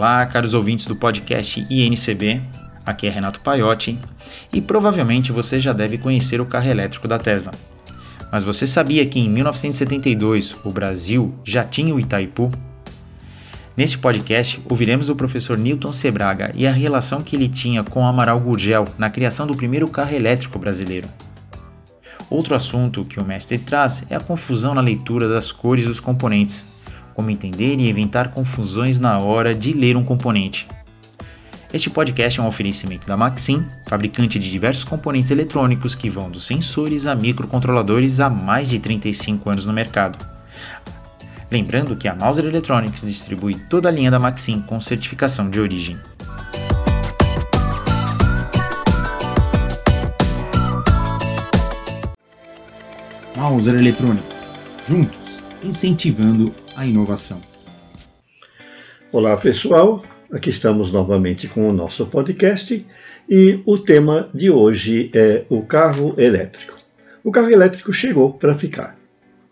Olá, caros ouvintes do podcast INCB. Aqui é Renato Paiotti e provavelmente você já deve conhecer o carro elétrico da Tesla. Mas você sabia que em 1972 o Brasil já tinha o Itaipu? Neste podcast, ouviremos o professor Newton Sebraga e a relação que ele tinha com Amaral Gurgel na criação do primeiro carro elétrico brasileiro. Outro assunto que o mestre traz é a confusão na leitura das cores dos componentes, como entender e evitar confusões na hora de ler um componente. Este podcast é um oferecimento da Maxim, fabricante de diversos componentes eletrônicos que vão dos sensores a microcontroladores há mais de 35 anos no mercado. Lembrando que a Mauser Electronics distribui toda a linha da Maxim com certificação de origem. Mauser Electronics, juntos, incentivando a inovação. Olá pessoal, aqui estamos novamente com o nosso podcast e o tema de hoje é o carro elétrico. O carro elétrico chegou para ficar.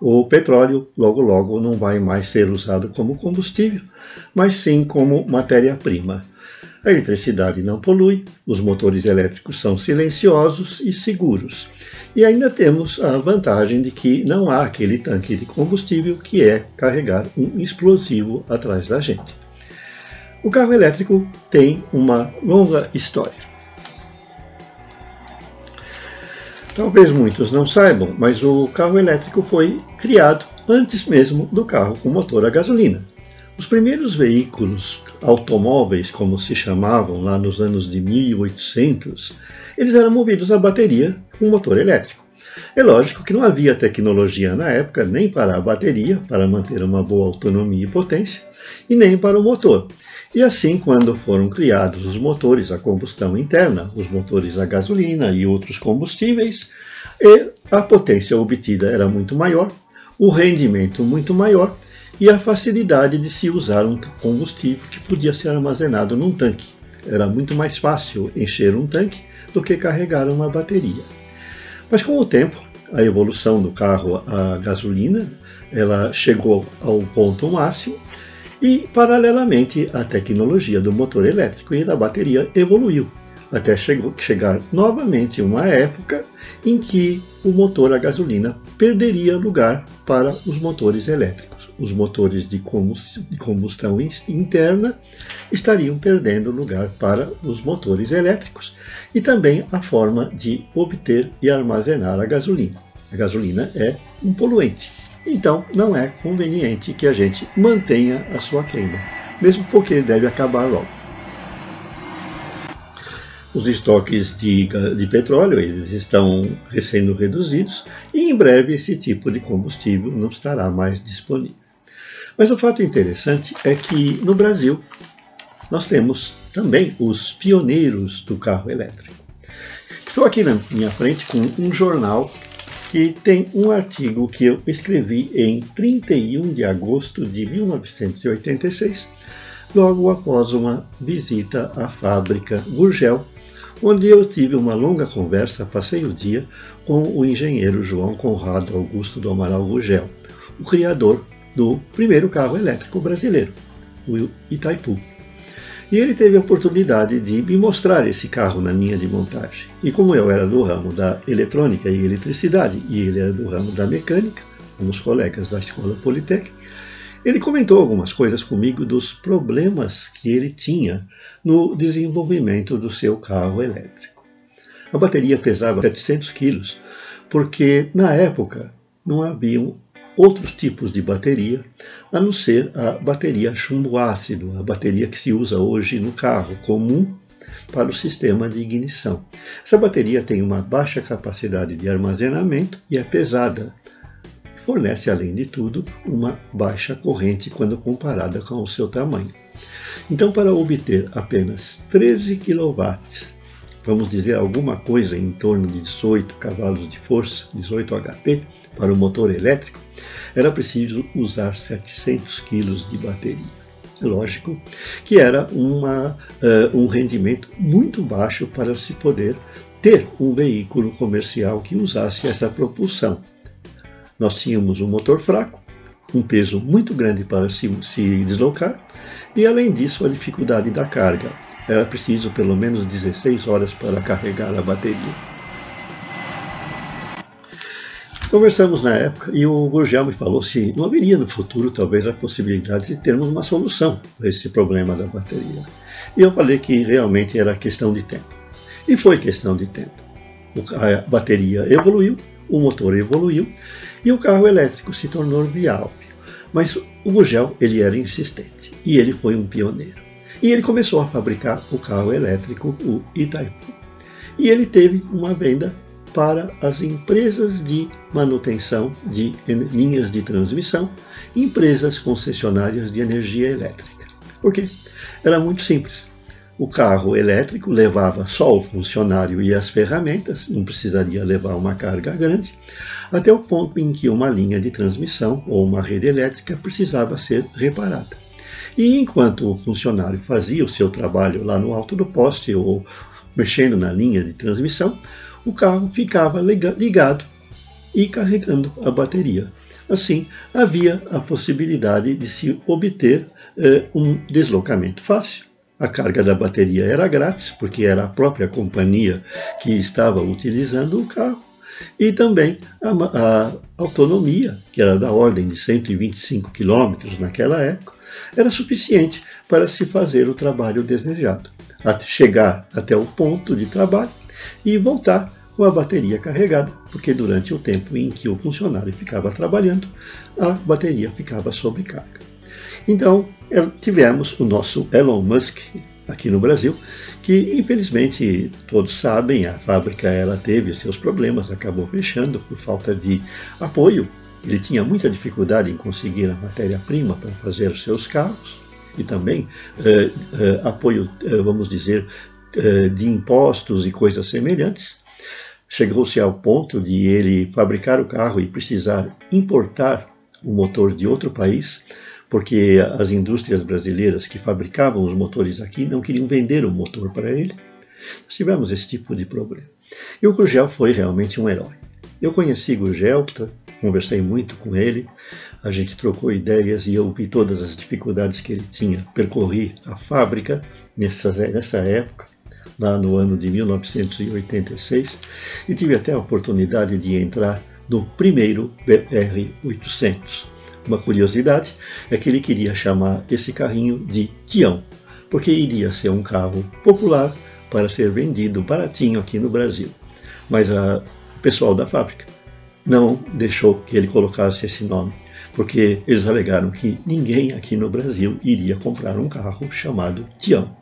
O petróleo logo logo não vai mais ser usado como combustível, mas sim como matéria-prima. A eletricidade não polui, os motores elétricos são silenciosos e seguros. E ainda temos a vantagem de que não há aquele tanque de combustível que é carregar um explosivo atrás da gente. O carro elétrico tem uma longa história. Talvez muitos não saibam, mas o carro elétrico foi criado antes mesmo do carro com motor a gasolina. Os primeiros veículos automóveis, como se chamavam lá nos anos de 1800, eles eram movidos a bateria com motor elétrico. É lógico que não havia tecnologia na época nem para a bateria, para manter uma boa autonomia e potência, e nem para o motor. E assim, quando foram criados os motores a combustão interna, os motores a gasolina e outros combustíveis, a potência obtida era muito maior, o rendimento muito maior e a facilidade de se usar um combustível que podia ser armazenado num tanque. Era muito mais fácil encher um tanque do que carregar uma bateria. Mas com o tempo, a evolução do carro a gasolina, ela chegou ao ponto máximo e, paralelamente, a tecnologia do motor elétrico e da bateria evoluiu, até chegou, chegar novamente uma época em que o motor a gasolina perderia lugar para os motores elétricos os motores de combustão interna estariam perdendo lugar para os motores elétricos e também a forma de obter e armazenar a gasolina. A gasolina é um poluente, então não é conveniente que a gente mantenha a sua queima, mesmo porque deve acabar logo. Os estoques de, de petróleo eles estão sendo reduzidos e em breve esse tipo de combustível não estará mais disponível. Mas o fato interessante é que no Brasil nós temos também os pioneiros do carro elétrico. Estou aqui na minha frente com um jornal que tem um artigo que eu escrevi em 31 de agosto de 1986, logo após uma visita à fábrica Gurgel, onde eu tive uma longa conversa, passei o dia, com o engenheiro João Conrado Augusto do Amaral Gurgel, o criador do primeiro carro elétrico brasileiro, o Itaipu. E ele teve a oportunidade de me mostrar esse carro na linha de montagem. E como eu era do ramo da eletrônica e eletricidade, e ele era do ramo da mecânica, como os colegas da Escola Politécnica, ele comentou algumas coisas comigo dos problemas que ele tinha no desenvolvimento do seu carro elétrico. A bateria pesava 700 quilos, porque na época não haviam outros tipos de bateria, a não ser a bateria chumbo ácido, a bateria que se usa hoje no carro comum para o sistema de ignição. Essa bateria tem uma baixa capacidade de armazenamento e é pesada. Fornece, além de tudo, uma baixa corrente quando comparada com o seu tamanho. Então, para obter apenas 13 kW, vamos dizer alguma coisa em torno de 18 cavalos de força, 18 HP, para o motor elétrico, era preciso usar 700 quilos de bateria. Lógico que era uma, uh, um rendimento muito baixo para se poder ter um veículo comercial que usasse essa propulsão. Nós tínhamos um motor fraco, um peso muito grande para se, se deslocar, e além disso, a dificuldade da carga. Era preciso pelo menos 16 horas para carregar a bateria. Conversamos na época e o Gurgel me falou se não haveria no futuro talvez a possibilidade de termos uma solução para esse problema da bateria. E eu falei que realmente era questão de tempo. E foi questão de tempo. A bateria evoluiu, o motor evoluiu e o carro elétrico se tornou viável. Mas o Gurgel ele era insistente e ele foi um pioneiro. E ele começou a fabricar o carro elétrico, o Itaipu. E ele teve uma venda para as empresas de manutenção de linhas de transmissão, empresas concessionárias de energia elétrica. Por quê? Era muito simples. O carro elétrico levava só o funcionário e as ferramentas, não precisaria levar uma carga grande, até o ponto em que uma linha de transmissão ou uma rede elétrica precisava ser reparada. E enquanto o funcionário fazia o seu trabalho lá no alto do poste ou mexendo na linha de transmissão, o carro ficava ligado e carregando a bateria. Assim, havia a possibilidade de se obter eh, um deslocamento fácil. A carga da bateria era grátis, porque era a própria companhia que estava utilizando o carro, e também a, a autonomia, que era da ordem de 125 km naquela época, era suficiente para se fazer o trabalho desejado, chegar até o ponto de trabalho e voltar com a bateria carregada, porque durante o tempo em que o funcionário ficava trabalhando, a bateria ficava sobrecarga. Então, é, tivemos o nosso Elon Musk aqui no Brasil, que infelizmente todos sabem, a fábrica ela teve seus problemas, acabou fechando por falta de apoio. Ele tinha muita dificuldade em conseguir a matéria-prima para fazer os seus carros e também eh, eh, apoio, eh, vamos dizer, de impostos e coisas semelhantes. Chegou-se ao ponto de ele fabricar o carro e precisar importar o motor de outro país, porque as indústrias brasileiras que fabricavam os motores aqui não queriam vender o motor para ele. Nós tivemos esse tipo de problema. E o Gurgel foi realmente um herói. Eu conheci Gurgel, conversei muito com ele, a gente trocou ideias e eu vi todas as dificuldades que ele tinha. Percorri a fábrica nessa, nessa época lá no ano de 1986, e tive até a oportunidade de entrar no primeiro BR-800. Uma curiosidade é que ele queria chamar esse carrinho de Tião, porque iria ser um carro popular para ser vendido baratinho aqui no Brasil. Mas o pessoal da fábrica não deixou que ele colocasse esse nome, porque eles alegaram que ninguém aqui no Brasil iria comprar um carro chamado Tião.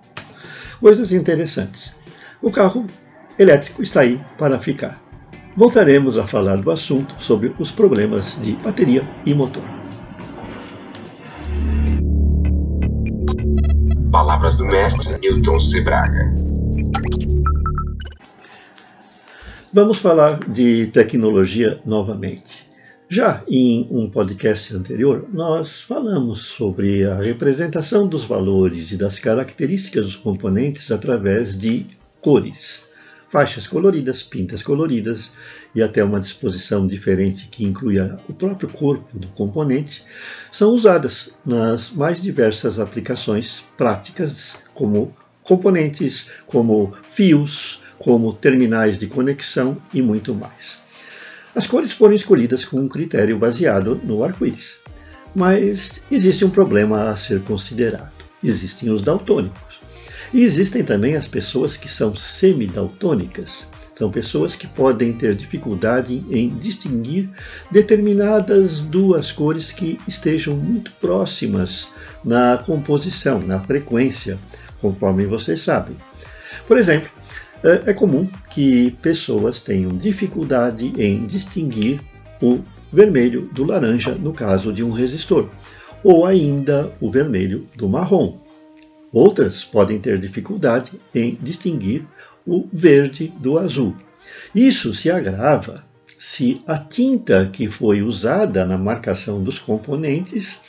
Coisas interessantes. O carro elétrico está aí para ficar. Voltaremos a falar do assunto sobre os problemas de bateria e motor. Palavras do mestre Newton Sebraga. Vamos falar de tecnologia novamente. Já em um podcast anterior, nós falamos sobre a representação dos valores e das características dos componentes através de cores. Faixas coloridas, pintas coloridas e até uma disposição diferente que inclui o próprio corpo do componente são usadas nas mais diversas aplicações práticas, como componentes, como fios, como terminais de conexão e muito mais. As cores foram escolhidas com um critério baseado no arco-íris. Mas existe um problema a ser considerado. Existem os daltônicos. E existem também as pessoas que são semidaltônicas. São pessoas que podem ter dificuldade em distinguir determinadas duas cores que estejam muito próximas na composição, na frequência, conforme vocês sabem. Por exemplo, é, é comum que pessoas tenham dificuldade em distinguir o vermelho do laranja no caso de um resistor, ou ainda o vermelho do marrom. Outras podem ter dificuldade em distinguir o verde do azul. Isso se agrava se a tinta que foi usada na marcação dos componentes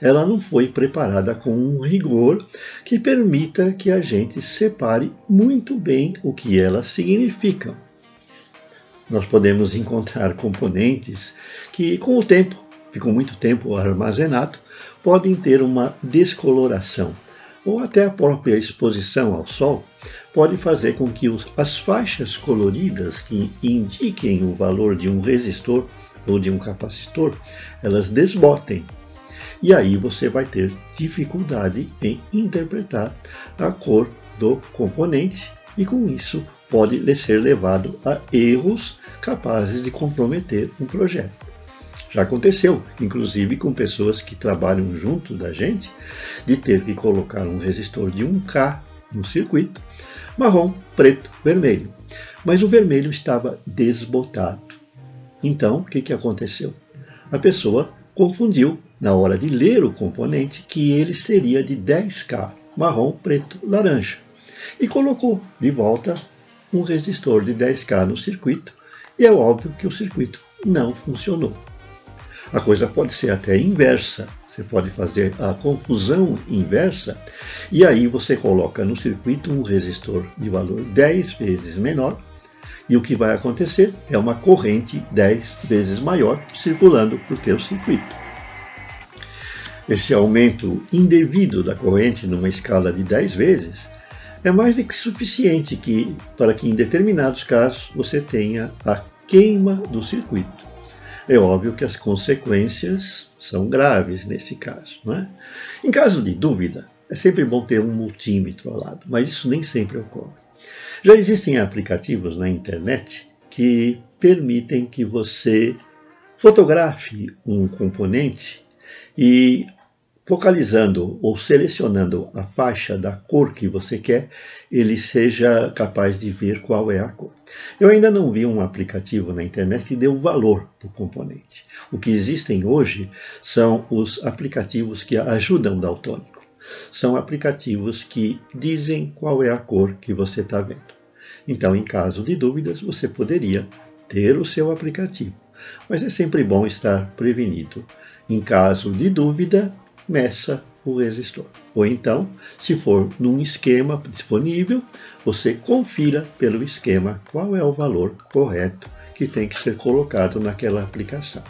ela não foi preparada com um rigor que permita que a gente separe muito bem o que elas significam. Nós podemos encontrar componentes que, com o tempo, ficam muito tempo armazenado, podem ter uma descoloração, ou até a própria exposição ao sol pode fazer com que os, as faixas coloridas que indiquem o valor de um resistor ou de um capacitor, elas desbotem. E aí você vai ter dificuldade em interpretar a cor do componente e com isso pode ser levado a erros capazes de comprometer um projeto. Já aconteceu, inclusive com pessoas que trabalham junto da gente, de ter que colocar um resistor de 1K no circuito, marrom, preto, vermelho. Mas o vermelho estava desbotado. Então, o que, que aconteceu? A pessoa confundiu, na hora de ler o componente, que ele seria de 10K, marrom, preto, laranja. E colocou de volta um resistor de 10K no circuito, e é óbvio que o circuito não funcionou. A coisa pode ser até inversa. Você pode fazer a confusão inversa e aí você coloca no circuito um resistor de valor 10 vezes menor e o que vai acontecer é uma corrente 10 vezes maior circulando por teu circuito. Esse aumento indevido da corrente numa escala de 10 vezes é mais do que suficiente que, para que em determinados casos você tenha a queima do circuito. É óbvio que as consequências são graves nesse caso. Não é? Em caso de dúvida, é sempre bom ter um multímetro ao lado, mas isso nem sempre ocorre. Já existem aplicativos na internet que permitem que você fotografe um componente e focalizando ou selecionando a faixa da cor que você quer, ele seja capaz de ver qual é a cor. Eu ainda não vi um aplicativo na internet que dê o valor do componente. O que existem hoje são os aplicativos que ajudam o daltônico. São aplicativos que dizem qual é a cor que você está vendo. Então, em caso de dúvidas, você poderia ter o seu aplicativo. Mas é sempre bom estar prevenido. Em caso de dúvida, meça o resistor. Ou então, se for num esquema disponível, você confira pelo esquema qual é o valor correto que tem que ser colocado naquela aplicação.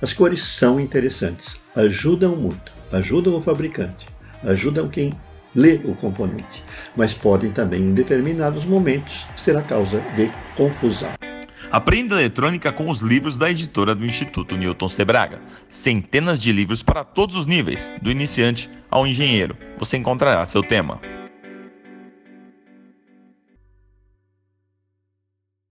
As cores são interessantes, ajudam muito, ajudam o fabricante, ajudam quem lê o componente, mas podem também, em determinados momentos, ser a causa de confusão. Aprenda eletrônica com os livros da editora do Instituto Newton Sebraga. Centenas de livros para todos os níveis, do iniciante ao engenheiro. Você encontrará seu tema.